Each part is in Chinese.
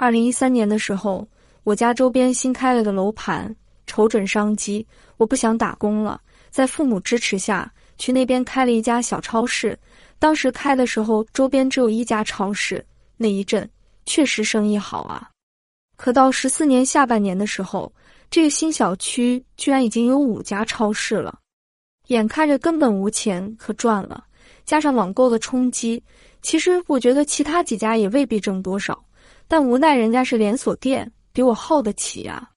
二零一三年的时候，我家周边新开了个楼盘，瞅准商机，我不想打工了，在父母支持下去那边开了一家小超市。当时开的时候，周边只有一家超市，那一阵确实生意好啊。可到十四年下半年的时候，这个新小区居然已经有五家超市了，眼看着根本无钱可赚了，加上网购的冲击，其实我觉得其他几家也未必挣多少。但无奈人家是连锁店，比我耗得起呀，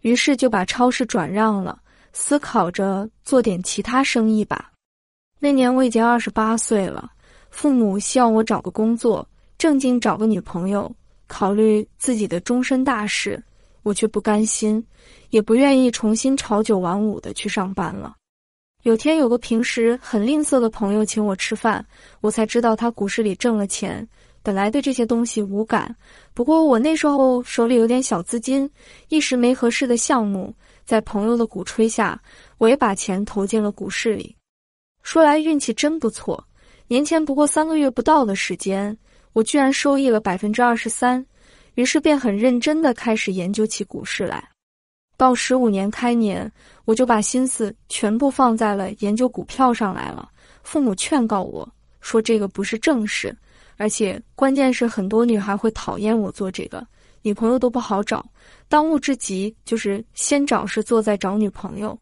于是就把超市转让了，思考着做点其他生意吧。那年我已经二十八岁了，父母希望我找个工作，正经找个女朋友，考虑自己的终身大事，我却不甘心，也不愿意重新朝九晚五的去上班了。有天有个平时很吝啬的朋友请我吃饭，我才知道他股市里挣了钱。本来对这些东西无感，不过我那时候手里有点小资金，一时没合适的项目，在朋友的鼓吹下，我也把钱投进了股市里。说来运气真不错，年前不过三个月不到的时间，我居然收益了百分之二十三，于是便很认真的开始研究起股市来。到十五年开年，我就把心思全部放在了研究股票上来了。父母劝告我说：“这个不是正事。”而且关键是，很多女孩会讨厌我做这个，女朋友都不好找。当务之急就是先找事做，再找女朋友。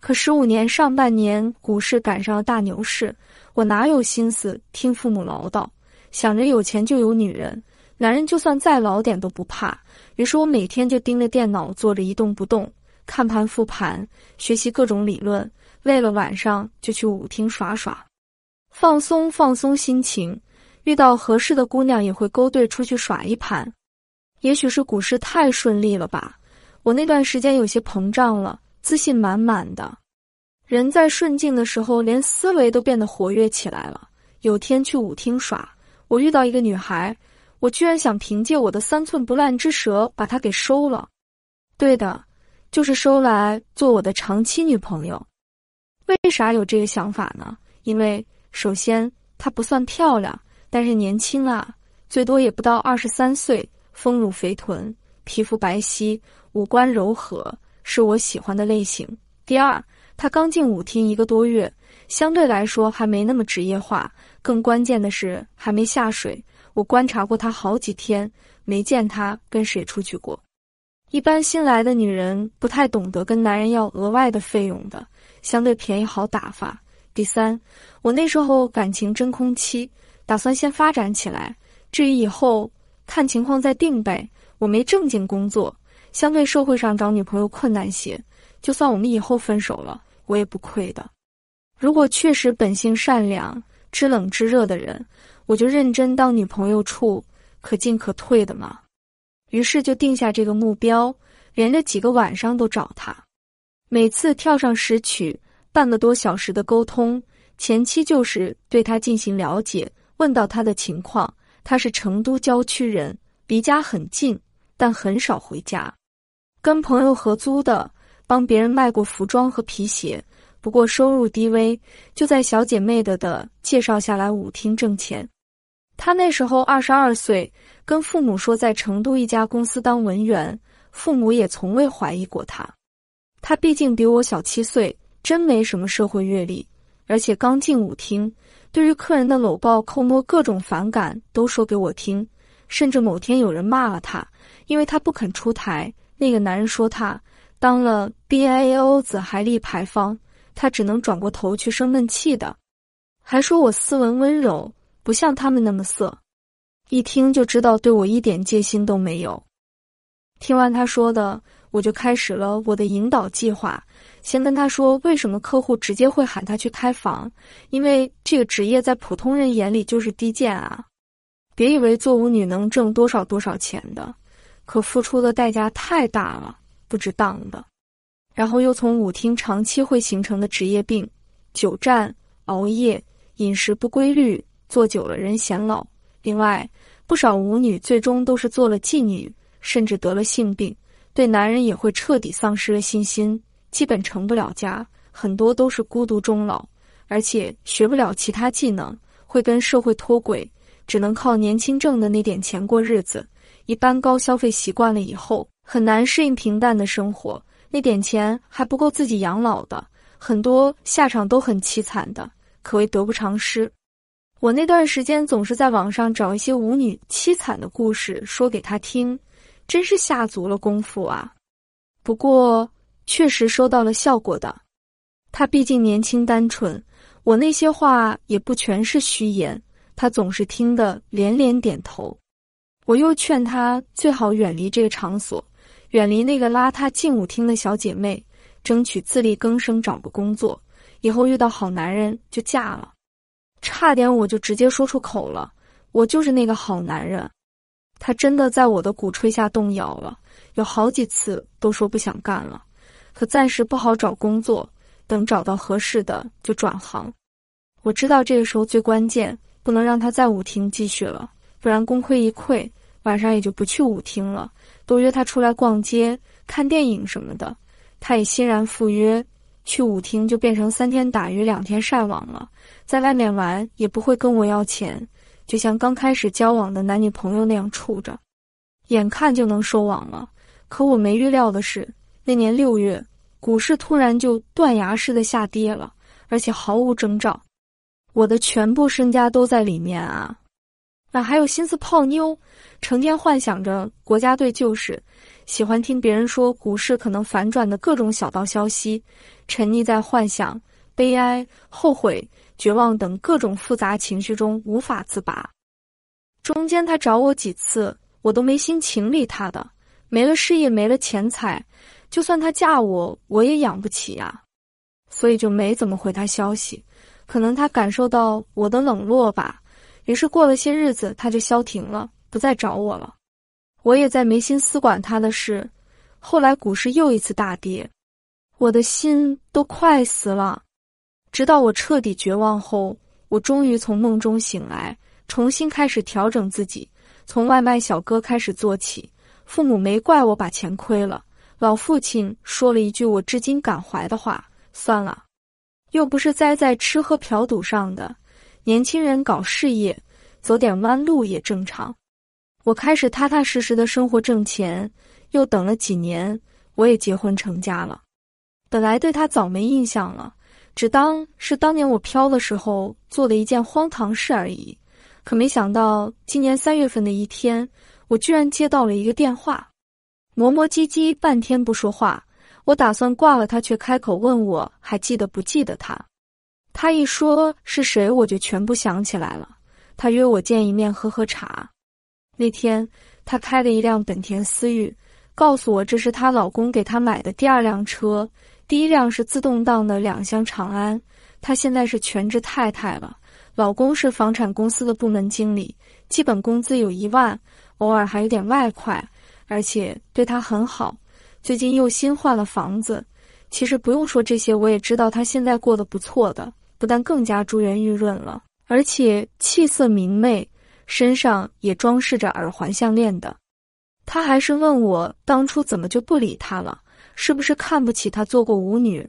可十五年上半年股市赶上了大牛市，我哪有心思听父母唠叨？想着有钱就有女人，男人就算再老点都不怕。于是我每天就盯着电脑坐着一动不动，看盘复盘，学习各种理论。累了晚上就去舞厅耍耍，放松放松心情。遇到合适的姑娘也会勾兑出去耍一盘，也许是股市太顺利了吧，我那段时间有些膨胀了，自信满满的。人在顺境的时候，连思维都变得活跃起来了。有天去舞厅耍，我遇到一个女孩，我居然想凭借我的三寸不烂之舌把她给收了。对的，就是收来做我的长期女朋友。为啥有这个想法呢？因为首先她不算漂亮。但是年轻啊，最多也不到二十三岁，丰乳肥臀，皮肤白皙，五官柔和，是我喜欢的类型。第二，他刚进舞厅一个多月，相对来说还没那么职业化，更关键的是还没下水。我观察过他好几天，没见他跟谁出去过。一般新来的女人不太懂得跟男人要额外的费用的，相对便宜好打发。第三，我那时候感情真空期。打算先发展起来，至于以后看情况再定呗。我没正经工作，相对社会上找女朋友困难些。就算我们以后分手了，我也不亏的。如果确实本性善良、知冷知热的人，我就认真当女朋友处，可进可退的嘛。于是就定下这个目标，连着几个晚上都找他，每次跳上十曲，半个多小时的沟通，前期就是对他进行了解。问到他的情况，他是成都郊区人，离家很近，但很少回家，跟朋友合租的，帮别人卖过服装和皮鞋，不过收入低微，就在小姐妹的的介绍下来舞厅挣钱。他那时候二十二岁，跟父母说在成都一家公司当文员，父母也从未怀疑过他。他毕竟比我小七岁，真没什么社会阅历，而且刚进舞厅。对于客人的搂抱、抠摸，各种反感都说给我听，甚至某天有人骂了他，因为他不肯出台。那个男人说他当了 B A O 子还立牌坊，他只能转过头去生闷气的，还说我斯文温柔，不像他们那么色。一听就知道对我一点戒心都没有。听完他说的，我就开始了我的引导计划。先跟他说，为什么客户直接会喊他去开房？因为这个职业在普通人眼里就是低贱啊！别以为做舞女能挣多少多少钱的，可付出的代价太大了，不值当的。然后又从舞厅长期会形成的职业病：久站、熬夜、饮食不规律，坐久了人显老。另外，不少舞女最终都是做了妓女，甚至得了性病，对男人也会彻底丧失了信心。基本成不了家，很多都是孤独终老，而且学不了其他技能，会跟社会脱轨，只能靠年轻挣的那点钱过日子。一般高消费习惯了以后，很难适应平淡的生活。那点钱还不够自己养老的，很多下场都很凄惨的，可谓得不偿失。我那段时间总是在网上找一些舞女凄惨的故事说给他听，真是下足了功夫啊。不过确实收到了效果的。他毕竟年轻单纯，我那些话也不全是虚言，他总是听得连连点头。我又劝他最好远离这个场所，远离那个拉他进舞厅的小姐妹，争取自力更生，找个工作，以后遇到好男人就嫁了。差点我就直接说出口了，我就是那个好男人。他真的在我的鼓吹下动摇了，有好几次都说不想干了，可暂时不好找工作，等找到合适的就转行。我知道这个时候最关键，不能让他在舞厅继续了，不然功亏一篑，晚上也就不去舞厅了，都约他出来逛街、看电影什么的，他也欣然赴约。去舞厅就变成三天打鱼两天晒网了，在外面玩也不会跟我要钱，就像刚开始交往的男女朋友那样处着，眼看就能收网了。可我没预料的是，那年六月股市突然就断崖式的下跌了，而且毫无征兆，我的全部身家都在里面啊！哪还有心思泡妞？成天幻想着国家队救市，喜欢听别人说股市可能反转的各种小道消息，沉溺在幻想、悲哀、后悔、绝望等各种复杂情绪中无法自拔。中间他找我几次，我都没心情理他的。没了事业，没了钱财，就算他嫁我，我也养不起呀。所以就没怎么回他消息。可能他感受到我的冷落吧。于是过了些日子，他就消停了，不再找我了。我也在没心思管他的事。后来股市又一次大跌，我的心都快死了。直到我彻底绝望后，我终于从梦中醒来，重新开始调整自己，从外卖小哥开始做起。父母没怪我把钱亏了，老父亲说了一句我至今感怀的话：“算了，又不是栽在吃喝嫖赌上的。”年轻人搞事业，走点弯路也正常。我开始踏踏实实的生活挣钱，又等了几年，我也结婚成家了。本来对他早没印象了，只当是当年我飘的时候做的一件荒唐事而已。可没想到，今年三月份的一天，我居然接到了一个电话，磨磨唧唧半天不说话。我打算挂了他，却开口问我还记得不记得他。他一说是谁，我就全部想起来了。他约我见一面，喝喝茶。那天他开的一辆本田思域，告诉我这是她老公给她买的第二辆车，第一辆是自动挡的两厢长安。她现在是全职太太了，老公是房产公司的部门经理，基本工资有一万，偶尔还有点外快，而且对她很好。最近又新换了房子。其实不用说这些，我也知道她现在过得不错的。不但更加珠圆玉润了，而且气色明媚，身上也装饰着耳环项链的。他还是问我当初怎么就不理他了，是不是看不起他做过舞女？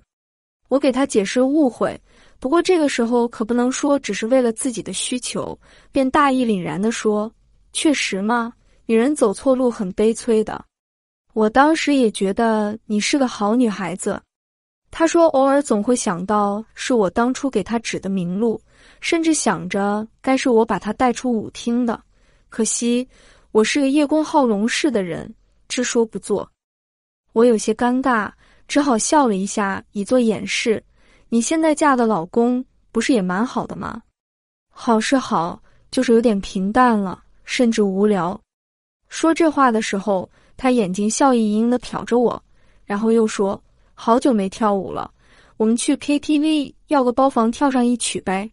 我给他解释误会，不过这个时候可不能说只是为了自己的需求，便大义凛然地说：“确实嘛，女人走错路很悲催的。我当时也觉得你是个好女孩子。”他说：“偶尔总会想到是我当初给他指的明路，甚至想着该是我把他带出舞厅的。可惜我是个叶公好龙式的人，只说不做。我有些尴尬，只好笑了一下，以作掩饰。你现在嫁的老公不是也蛮好的吗？好是好，就是有点平淡了，甚至无聊。”说这话的时候，他眼睛笑意盈盈的瞟着我，然后又说。好久没跳舞了，我们去 KTV 要个包房跳上一曲呗。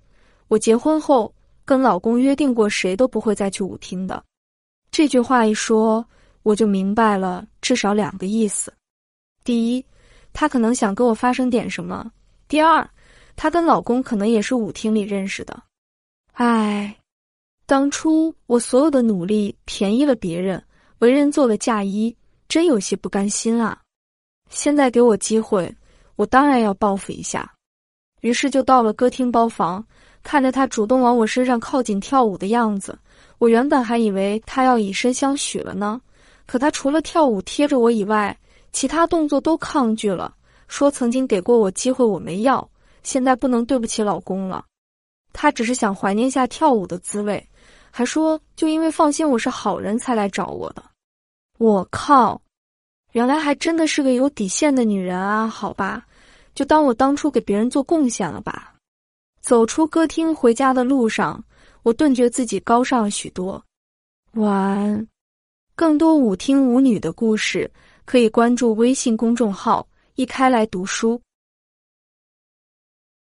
我结婚后跟老公约定过，谁都不会再去舞厅的。这句话一说，我就明白了至少两个意思：第一，他可能想跟我发生点什么；第二，她跟老公可能也是舞厅里认识的。唉，当初我所有的努力便宜了别人，为人做了嫁衣，真有些不甘心啊。现在给我机会，我当然要报复一下。于是就到了歌厅包房，看着他主动往我身上靠近跳舞的样子，我原本还以为他要以身相许了呢，可他除了跳舞贴着我以外，其他动作都抗拒了，说曾经给过我机会我没要，现在不能对不起老公了。他只是想怀念下跳舞的滋味，还说就因为放心我是好人才来找我的。我靠，原来还真的是个有底线的女人啊！好吧，就当我当初给别人做贡献了吧。走出歌厅回家的路上，我顿觉自己高尚了许多。晚安。更多舞厅舞女的故事，可以关注微信公众号“一开来读书”。